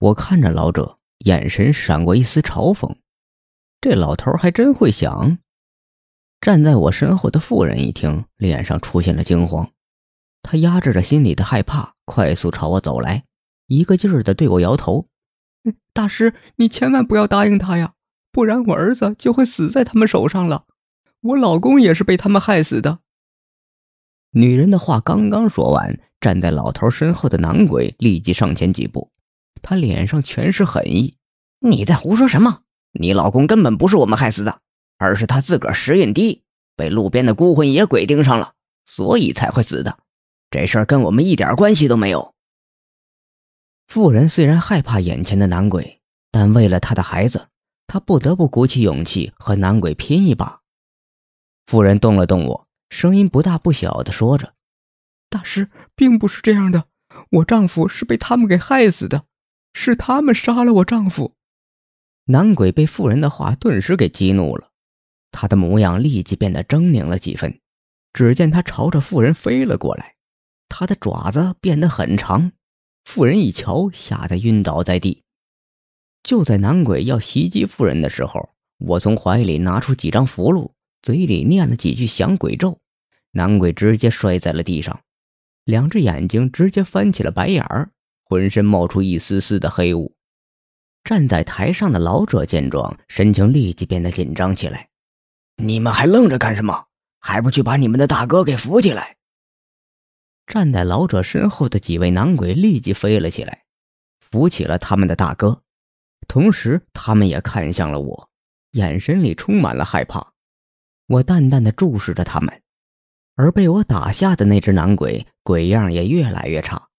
我看着老者，眼神闪过一丝嘲讽。这老头还真会想。站在我身后的妇人一听，脸上出现了惊慌，她压制着心里的害怕，快速朝我走来，一个劲儿的对我摇头：“大师，你千万不要答应他呀，不然我儿子就会死在他们手上了。我老公也是被他们害死的。”女人的话刚刚说完，站在老头身后的男鬼立即上前几步，他脸上全是狠意：“你在胡说什么？你老公根本不是我们害死的，而是他自个儿时运低，被路边的孤魂野鬼盯上了，所以才会死的。这事儿跟我们一点关系都没有。”妇人虽然害怕眼前的男鬼，但为了她的孩子，她不得不鼓起勇气和男鬼拼一把。妇人动了动我。声音不大不小的说着：“大师，并不是这样的，我丈夫是被他们给害死的，是他们杀了我丈夫。”男鬼被妇人的话顿时给激怒了，他的模样立即变得狰狞了几分。只见他朝着妇人飞了过来，他的爪子变得很长。妇人一瞧，吓得晕倒在地。就在男鬼要袭击妇人的时候，我从怀里拿出几张符箓。嘴里念了几句降鬼咒，男鬼直接摔在了地上，两只眼睛直接翻起了白眼儿，浑身冒出一丝丝的黑雾。站在台上的老者见状，神情立即变得紧张起来：“你们还愣着干什么？还不去把你们的大哥给扶起来？”站在老者身后的几位男鬼立即飞了起来，扶起了他们的大哥，同时他们也看向了我，眼神里充满了害怕。我淡淡的注视着他们，而被我打下的那只男鬼，鬼样也越来越差。